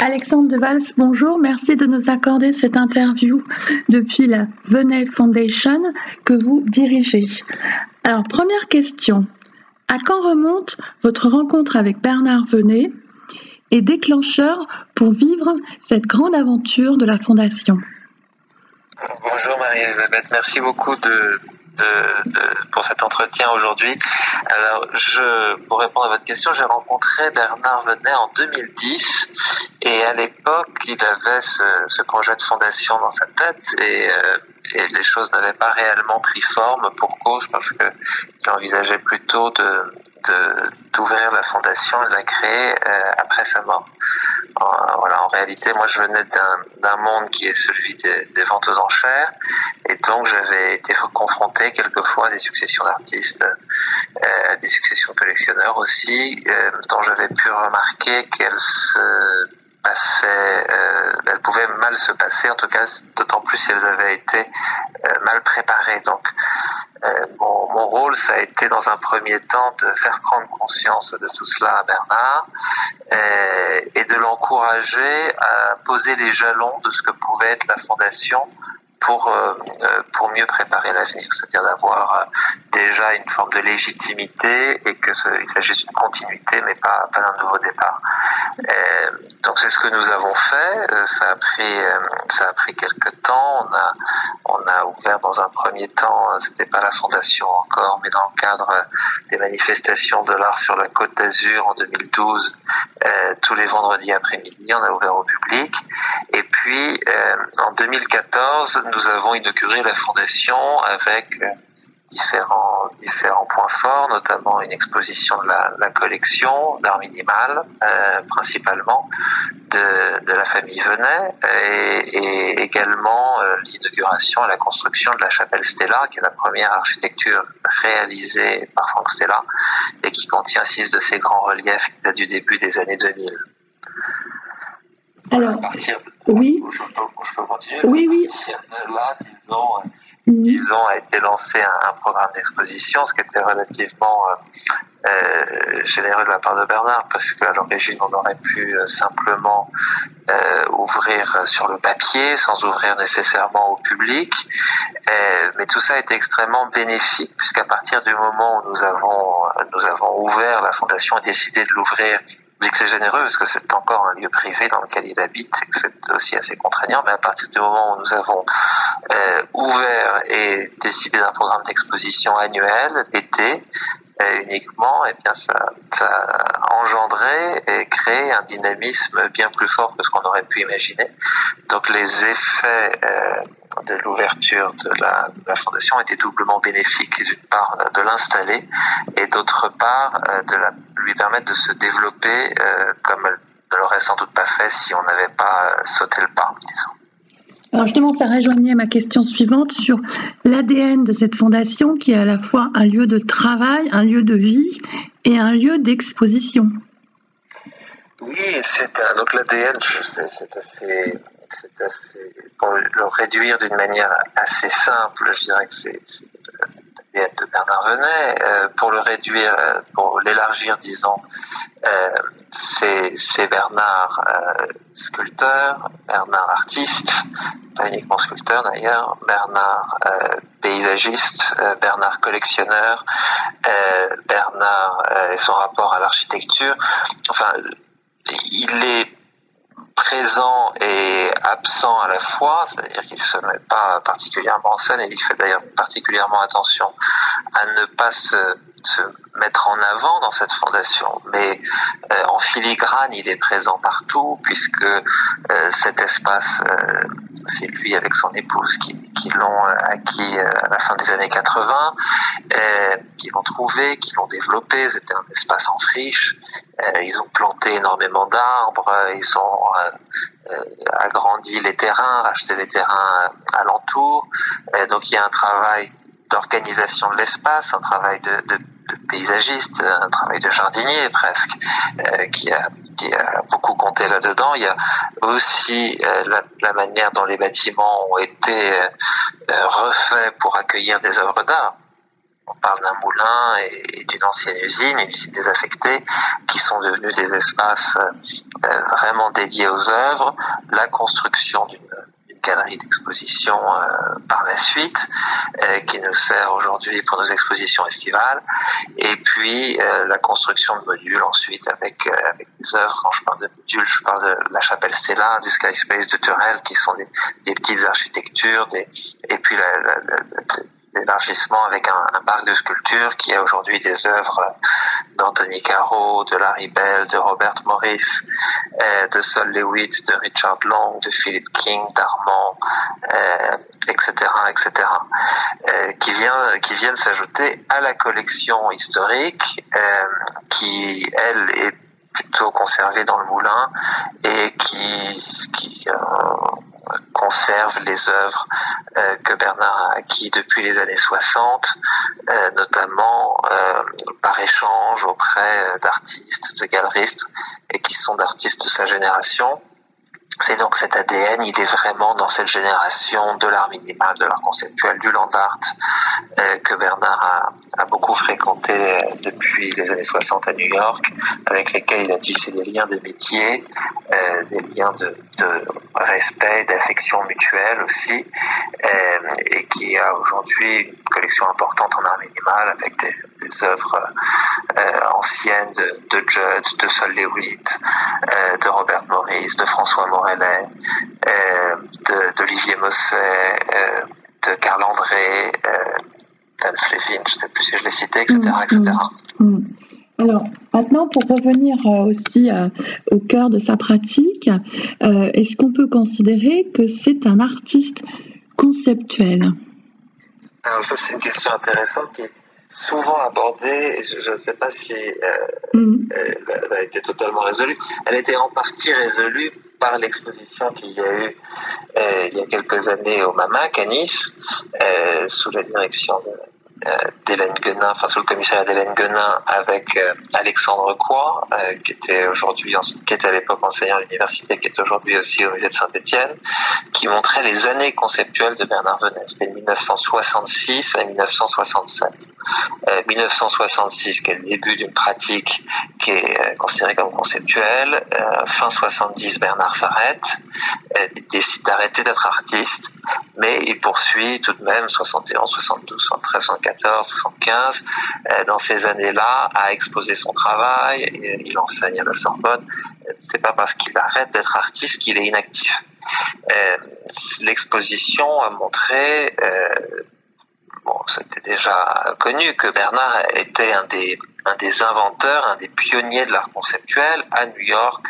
Alexandre de Valls, bonjour. Merci de nous accorder cette interview depuis la Venet Foundation que vous dirigez. Alors, première question. À quand remonte votre rencontre avec Bernard Venet et déclencheur pour vivre cette grande aventure de la Fondation? Bonjour Marie-Elisabeth, merci beaucoup de, de, pour cet entretien aujourd'hui. Alors, je, pour répondre à votre question, j'ai rencontré Bernard Venet en 2010 et à l'époque, il avait ce, ce, projet de fondation dans sa tête et, euh, et les choses n'avaient pas réellement pris forme pour cause parce qu'il envisageait plutôt de d'ouvrir la fondation et de la créer euh, après sa mort. En, voilà, en réalité, moi, je venais d'un monde qui est celui des, des, ventes aux enchères, et donc j'avais été confronté quelquefois à des successions d'artistes, euh, à des successions de collectionneurs aussi, euh, dont j'avais pu remarquer qu'elles se passaient, euh, elles pouvaient mal se passer, en tout cas, d'autant plus si elles avaient été euh, mal préparées. Donc, euh, mon, rôle, ça a été dans un premier temps de faire prendre conscience de tout cela à Bernard et de l'encourager à poser les jalons de ce que pouvait être la fondation pour pour mieux préparer l'avenir, c'est-à-dire d'avoir déjà une forme de légitimité et que il s'agisse d'une continuité mais pas d'un nouveau départ. Donc c'est ce que nous avons fait. Ça a pris ça a pris quelques temps. On a on a ouvert dans un premier temps, c'était pas la fondation encore, mais dans le cadre des manifestations de l'art sur la Côte d'Azur en 2012, euh, tous les vendredis après-midi, on a ouvert au public. Et puis euh, en 2014, nous avons inauguré la fondation avec euh, différents différents points forts, notamment une exposition de la, la collection d'art minimal, euh, principalement de, de, la famille Venet, et, et également euh, l'inauguration et la construction de la chapelle Stella, qui est la première architecture réalisée par Franck Stella et qui contient six de ces grands reliefs qui datent du début des années 2000. Alors, partir de, oui, je peux, je peux continuer. Oui, oui. Là, disons disons, a été lancé un, programme d'exposition, ce qui était relativement euh, euh, généreux de la part de Bernard, parce qu'à l'origine, on aurait pu euh, simplement ouvrir sur le papier, sans ouvrir nécessairement au public. mais tout ça a été extrêmement bénéfique, puisqu'à partir du moment où nous avons, nous avons ouvert la fondation et décidé de l'ouvrir dis que c'est généreux parce que c'est encore un lieu privé dans lequel il habite et que c'est aussi assez contraignant, mais à partir du moment où nous avons euh, ouvert et décidé d'un programme d'exposition annuel d'été euh, uniquement, et eh bien ça, ça a engendré et créé un dynamisme bien plus fort que ce qu'on aurait pu imaginer. Donc les effets euh, de l'ouverture de la, de la, fondation étaient doublement bénéfiques, d'une part de l'installer et d'autre part euh, de la, lui permettre de se développer euh, comme elle ne l'aurait sans doute pas fait si on n'avait pas euh, sauté le pas, disons. Alors justement, ça rejoignait ma question suivante sur l'ADN de cette fondation qui est à la fois un lieu de travail, un lieu de vie et un lieu d'exposition. Oui, c'est donc l'ADN, c'est assez, c'est assez, pour le réduire d'une manière assez simple, je dirais que c'est Bernard. Euh, pour le réduire, euh, pour l'élargir, disons, euh, c'est Bernard euh, sculpteur, Bernard artiste, pas uniquement sculpteur d'ailleurs, Bernard paysagiste, Bernard collectionneur, Bernard et son rapport à l'architecture. Enfin, il est présent et absent à la fois, c'est-à-dire qu'il ne se met pas particulièrement en scène et il fait d'ailleurs particulièrement attention à ne pas se, mettre en avant dans cette fondation. Mais euh, en filigrane, il est présent partout puisque euh, cet espace, euh, c'est lui avec son épouse qui, qui l'ont acquis à la fin des années 80, qui l'ont trouvé, qui l'ont développé. C'était un espace en friche. ils ont planté énormément d'arbres, ils ont agrandi les terrains, racheté les terrains alentours. donc il y a un travail d'organisation de l'espace, un travail de, de, de, paysagiste, un travail de jardinier presque, euh, qui, a, qui a beaucoup compté là-dedans. Il y a aussi euh, la, la, manière dont les bâtiments ont été euh, refaits pour accueillir des œuvres d'art. on parle d'un moulin et, d'une ancienne usine, une usine désaffectée, qui sont devenus des espaces euh, vraiment dédiés aux œuvres, la construction d'une galerie d'exposition euh, par la suite, euh, qui nous sert aujourd'hui pour nos expositions estivales, et puis la construction de modules ensuite avec, avec des œuvres. Quand je parle de modules, je parle de la chapelle Stella, du Sky Space de Turel, qui sont des, petites architectures, et puis la, l'élargissement avec un, parc de sculptures qui a aujourd'hui des œuvres d'Anthony Caro, de Larry Bell, de Robert Morris, euh, de Sol Lewitt, de Richard Long, de Philip King, d'Armand, euh, etc., etc., euh, qui vient, qui viennent s'ajouter à la collection historique euh, qui, elle, est plutôt conservée dans le moulin et qui, qui euh, conserve les œuvres euh, que Bernard a acquis depuis les années 60, euh, notamment euh, par échange auprès d'artistes, de galeristes, et qui sont d'artistes de sa génération. C'est donc cet ADN, il est vraiment dans cette génération de l'art minimal, de l'art conceptuel, du land art, euh, que Bernard a, beaucoup fréquenté euh, depuis les années 60 à New York, avec lesquels il a tissé des liens de métier, euh, des liens de, respect, d'affection mutuelle aussi, et qui a aujourd'hui une collection importante en art minimal avec des, œuvres anciennes de, de, Judd, de Sol Lewitt, de Robert Morris, de François Morellet, euh, d'Olivier Mosset, euh, de Carl André, Dan Flevin, je ne sais plus si je l'ai cité, etc. etc. Mmh, mmh. Alors maintenant, pour revenir aussi euh, au cœur de sa pratique, euh, est-ce qu'on peut considérer que c'est un artiste conceptuel? Alors ça, c'est une question intéressante qui est souvent abordée. Je ne sais pas si euh, mmh. elle a été totalement résolue. Elle a été en partie résolue par l'exposition qu'il y a eu euh, il y a quelques années au MAMAC à Nice, euh, sous la direction de d'Hélène Guenin, enfin sous le commissariat d'Hélène Guenin avec euh, Alexandre Croix, euh, qui était aujourd'hui, qui était à l'époque enseignant à l'université, qui est aujourd'hui aussi au musée de Saint-Étienne, qui montrait les années conceptuelles de Bernard Venet. C'était 1966 à 1967. 1966, qui est le début d'une pratique qui est considérée comme conceptuelle. fin 70, Bernard s'arrête, décide d'arrêter d'être artiste, mais il poursuit tout de même 71, 72, 73, 74, 75, euh, dans ces années-là, a exposé son travail. Et il enseigne à la Sorbonne. C'est pas parce qu'il arrête d'être artiste qu'il est inactif. Euh, L'exposition a montré, euh, bon, c'était déjà connu que Bernard était un des inventeurs, un des pionniers de l'art conceptuel à New York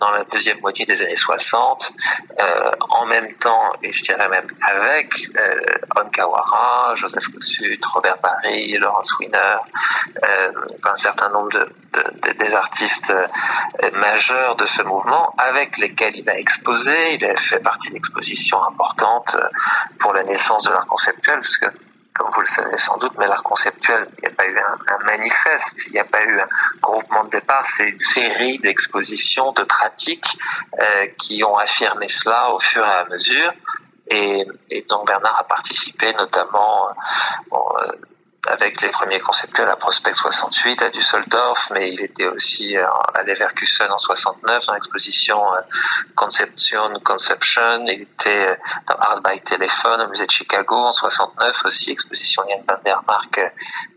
dans la deuxième moitié des années 60, euh, en même temps, et je dirais même avec euh, Onkawara, Joseph Kossut, Robert Barry, Laurence Wiener, euh, un certain nombre de, de, de, des artistes majeurs de ce mouvement, avec lesquels il a exposé, il a fait partie d'expositions importantes pour la naissance de l'art conceptuel, comme vous le savez sans doute, mais l'art conceptuel, il n'y a pas eu un, manifeste, il n'y a pas eu un groupement de départ, c'est une série d'expositions, de pratiques euh, qui ont affirmé cela au fur et à mesure. Et, et dont Bernard a participé notamment bon, euh, avec les premiers conceptuels à Prospect 68 à Düsseldorf, mais il était aussi à Leverkusen en 69 dans l'exposition Conception Conception. Il était dans Art by Telephone au musée de Chicago en 69 aussi, exposition Jan van der Mark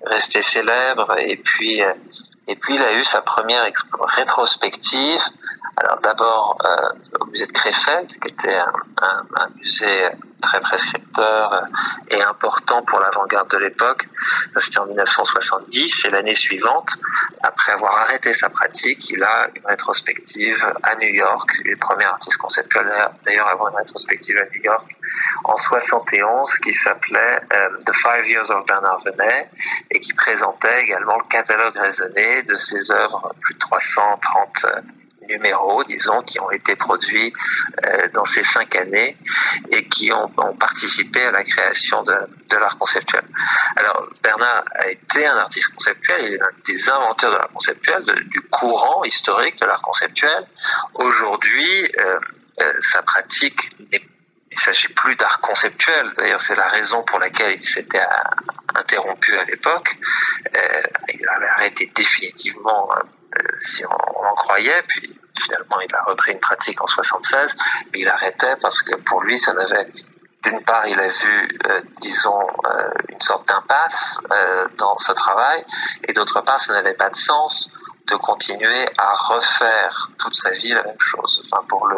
restée célèbre. Et puis, et puis il a eu sa première rétrospective. Alors d'abord euh, au musée de Krefeld, qui était un musée très prescripteur et important pour l'avant-garde de l'époque. Ça c'était en 1970 et l'année suivante, après avoir arrêté sa pratique, il a une rétrospective à New York. Il est le premier artiste conceptuel d'ailleurs à avoir une rétrospective à New York en 71 qui s'appelait euh, The Five Years of Bernard Venet et qui présentait également le catalogue raisonné de ses œuvres, plus de 330 numéros, disons, qui ont été produits euh, dans ces cinq années et qui ont, participé à la création de, de l'art conceptuel. Alors, Bernard a été un artiste conceptuel, il est un des inventeurs de l'art conceptuel, du courant historique de l'art conceptuel. Aujourd'hui, euh, euh, sa pratique il s'agit plus d'art conceptuel. D'ailleurs, c'est la raison pour laquelle c'était un, interrompu à l'époque. il avait arrêté définitivement, si on, en croyait, puis finalement il a repris une pratique en 76, mais il arrêtait parce que pour lui, ça n'avait d'une part, il a vu, disons, une sorte d'impasse dans ce travail, et d'autre part, ça n'avait pas de sens de continuer à refaire toute sa vie la même chose. Enfin, pour le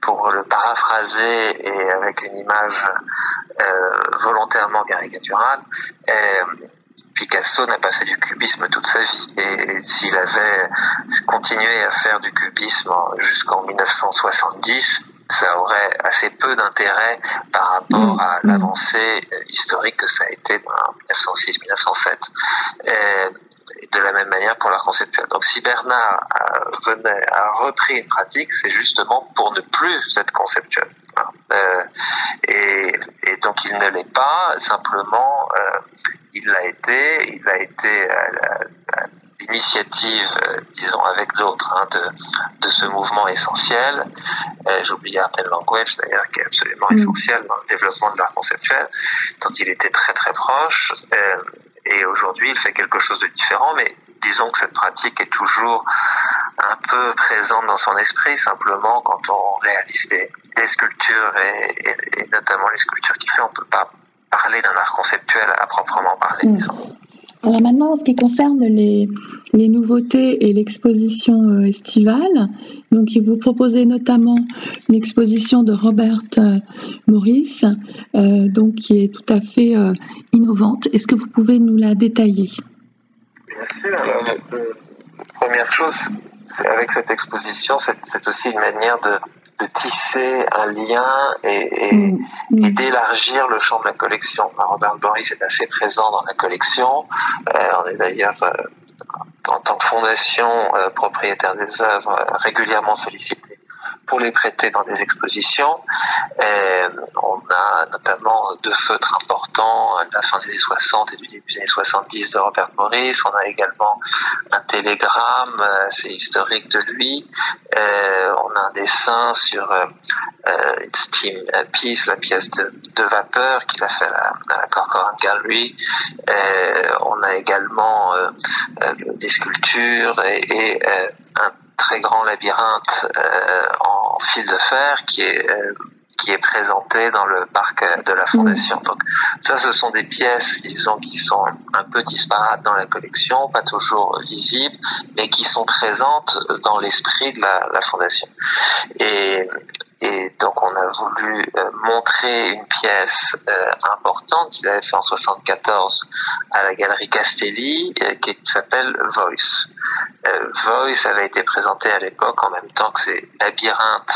pour le paraphraser et avec une image euh, volontairement caricaturale, euh, Picasso n'a pas fait du cubisme toute sa vie. Et s'il avait continué à faire du cubisme jusqu'en 1970, ça aurait assez peu d'intérêt par rapport à mmh. l'avancée historique que ça a été en 1906-1907 de la même manière pour l'art conceptuel. Donc si Bernard a, venait, a repris une pratique, c'est justement pour ne plus être conceptuel. Hein. Euh, et, et, donc il ne l'est pas, simplement euh, il l'a été, il a été à, l'initiative, euh, disons avec d'autres, hein, de, de ce mouvement essentiel. Euh, J'oublie Art and Language d'ailleurs qui est absolument mm. essentiel dans le développement de l'art conceptuel, dont il était très très proche. Euh, et aujourd'hui, il fait quelque chose de différent, mais disons que cette pratique est toujours un peu présente dans son esprit, simplement quand on réalise des, sculptures et, notamment les sculptures qu'il fait, on ne peut pas parler d'un art conceptuel à proprement parler. Mm. Alors maintenant, en ce qui concerne les, nouveautés et l'exposition euh, estivale, donc vous proposez notamment l'exposition de Robert euh, Morris, euh, donc qui est tout à fait innovante. Est-ce que vous pouvez nous la détailler? Bien sûr. Alors, première chose, avec cette exposition, c'est aussi une manière de de tisser un lien et, mm. Mm. d'élargir le champ de la collection. Robert Boris est assez présent dans la collection. Euh, on est d'ailleurs euh, en tant que fondation euh, propriétaire des œuvres régulièrement sollicité pour les prêter dans des expositions. Et on a notamment deux feutres importants de la fin des années 60 et du début des années 70 de Robert Morris. On a également un télégramme, c'est historique de lui. on a un dessin sur euh, une steam piece, la pièce de, vapeur qu'il a fait à la, à Corcoran Gallery. on a également euh, euh, des sculptures et, un très grand labyrinthe euh, en fil de fer qui est euh, qui est présenté dans le parc de la Fondation. Donc ça, ce sont des pièces, disons, qui sont un peu disparates dans la collection, pas toujours visibles, mais qui sont présentes dans l'esprit de la, la, Fondation. Et, et donc on a voulu euh, montrer une pièce euh, importante qu'il avait fait en 74 à la galerie Castelli, euh, qui s'appelle Voice. Voice avait été présenté à l'époque en même temps que c'est Labyrinthe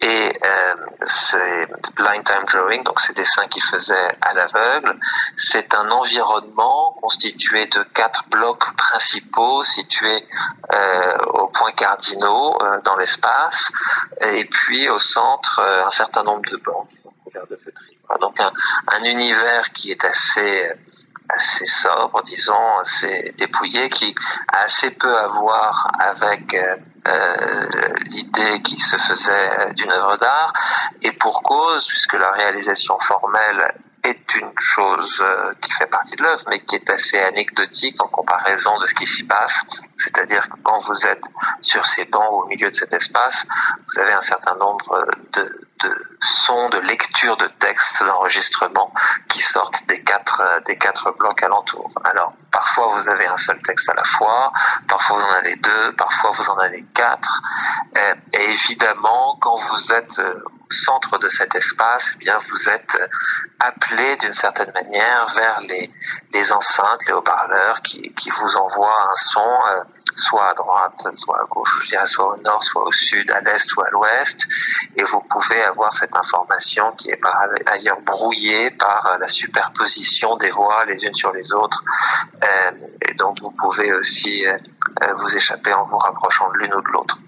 et euh, c'est blind time drawing, donc ces dessins qu'il faisait à l'aveugle. C'est un environnement constitué de quatre blocs principaux situés aux points cardinaux dans l'espace, et puis au centre euh, un certain nombre de bandes couvertes de feutrine. Donc un, un, univers qui est assez assez sobre, disons, assez dépouillé, qui a assez peu à voir avec euh, euh, l'idée qui se faisait d'une œuvre d'art, et pour cause, puisque la réalisation formelle est une chose euh, qui fait partie de l'œuvre, mais qui est assez anecdotique en comparaison de ce qui s'y passe. C'est-à-dire que quand vous êtes sur ces bancs au milieu de cet espace, vous avez un certain nombre de, de sons, de lectures de textes, d'enregistrements qui sortent des quatre, euh, des quatre blocs alentours. Alors, parfois vous avez un seul texte à la fois, parfois vous en avez deux, parfois vous en avez quatre. Euh, et évidemment, quand vous êtes centre de cet espace, eh bien vous êtes appelé d'une certaine manière vers les, les enceintes, les haut-parleurs qui, qui vous envoient un son euh, soit à droite, soit à gauche, je soit au nord, soit au sud, à l'est ou à l'ouest, et vous pouvez avoir cette information qui est par ailleurs brouillée par euh, la superposition des voix les unes sur les autres, euh, et donc vous pouvez aussi vous échapper en vous rapprochant de l'une ou de l'autre.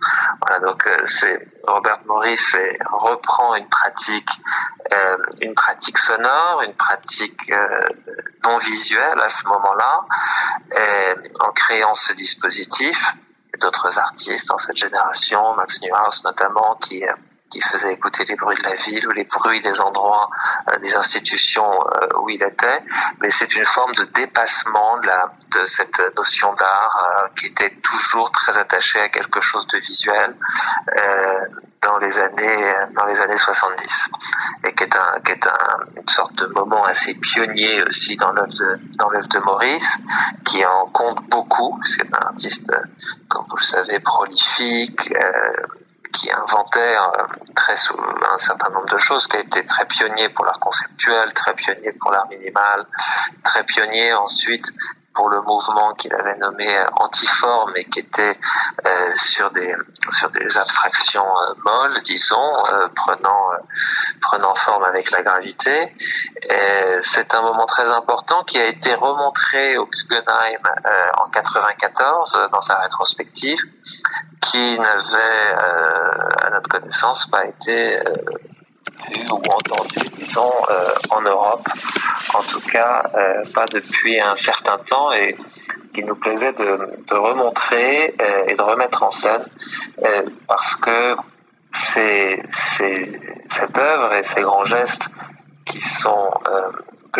Voilà, donc c'est Robert Morris reprend une pratique, euh, une pratique sonore, une pratique euh, non visuelle à ce moment-là, en créant ce dispositif. D'autres artistes dans cette génération, Max Neuhaus notamment, qui qui faisait écouter les bruits de la ville ou les bruits des endroits, euh, des institutions euh, où il était, mais c'est une forme de dépassement de, cette notion d'art euh, qui était toujours très attachée à quelque chose de visuel dans les années dans les années 70 et qui est une sorte de moment assez pionnier aussi dans l'œuvre de dans l'œuvre de Maurice qui en compte beaucoup. C'est un artiste comme vous le savez prolifique qui inventait euh, très un certain nombre de choses, qui a été très pionnier pour l'art conceptuel, très pionnier pour l'art minimal, très pionnier ensuite pour le mouvement qu'il avait nommé euh, antiforme et qui était euh, sur des sur des abstractions molles, disons, prenant prenant forme avec la gravité. C'est un moment très important qui a été remontré au Guggenheim en 94 dans sa rétrospective qui n'avait, euh, à notre connaissance, pas été euh, vu ou entendu, disons, euh, en Europe, en tout cas pas depuis un certain temps, et qui nous plaisait de, remontrer et de remettre en scène, parce que c'est cette œuvre et ces grands gestes qui sont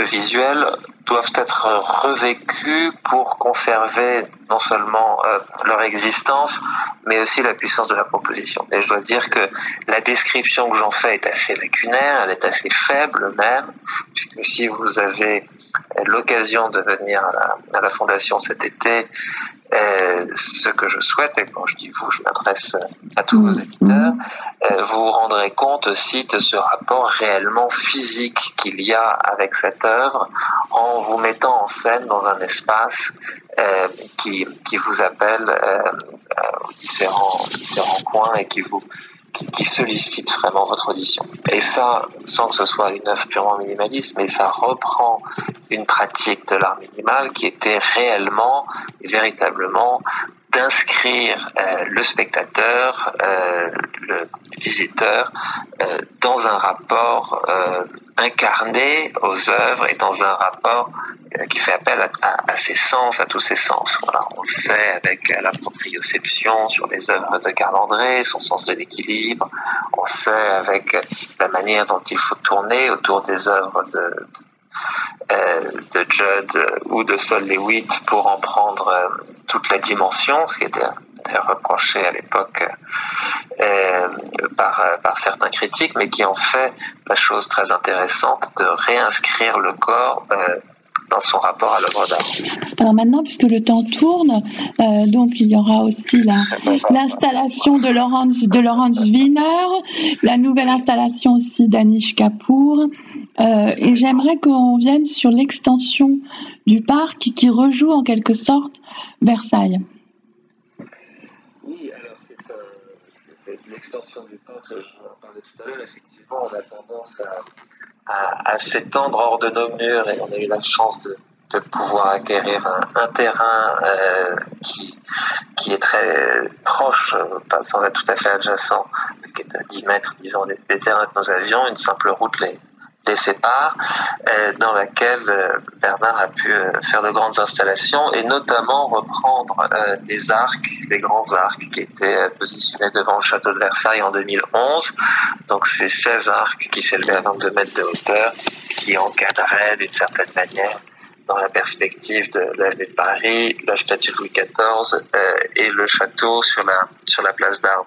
visuels doivent être revécus pour conserver non seulement euh, leur existence, mais aussi la puissance de la proposition. Et je dois dire que la description que j'en fais est assez lacunaire, elle est assez faible même, puisque si vous avez l'occasion de venir à la, à la, Fondation cet été, ce que je souhaite, et quand je dis vous, je m'adresse à tous vos éditeurs, euh, vous vous rendrez compte aussi de ce rapport réellement physique qu'il y a avec cette œuvre en vous mettant en scène dans un espace euh, qui, qui vous appelle euh, aux différents, différents coins et qui vous qui, sollicite vraiment votre audition. Et ça, sans que ce soit une œuvre purement minimaliste, mais ça reprend une pratique de l'art minimal qui était réellement véritablement d'inscrire euh, le spectateur, euh, le visiteur, euh, dans un rapport incarné aux œuvres et dans un rapport qui fait appel à, ses sens, à tous ses sens. On le sait avec la proprioception sur les œuvres de Carl André, son sens de l'équilibre. On sait avec la manière dont il faut tourner autour des œuvres de euh, de Judd ou de Sol Lewitt pour en prendre euh, toute la dimension, ce qui était reproché à l'époque euh, par, par certains critiques, mais qui en fait la chose très intéressante de réinscrire le corps dans son rapport à l'œuvre d'art. Alors maintenant, puisque le temps tourne, donc il y aura aussi l'installation de Laurence, de Laurence Wiener, la nouvelle installation aussi d'Anish Kapoor, euh, et j'aimerais qu'on vienne sur l'extension du parc qui rejoue en quelque sorte Versailles. Oui, alors c'est euh, l'extension du en parlais tout à l'heure, effectivement, on a tendance à, s'étendre hors de nos murs et on a eu la chance de, pouvoir acquérir un, terrain euh, qui, est très proche, pas sans être tout à fait adjacent, qui est à 10 mètres, disons, des, des terrains que nous avions, une simple route les, les séparent, euh, dans laquelle euh, Bernard a pu euh, faire de grandes installations et notamment reprendre les arcs, les grands arcs qui étaient positionnés devant le château de Versailles en 2011. Donc ces 16 arcs qui s'élevaient à 22 mètres de hauteur, qui encadraient d'une certaine manière dans la perspective de l'avenue de Paris, la statue de Louis XIV et le château sur la, sur la place d'Armes.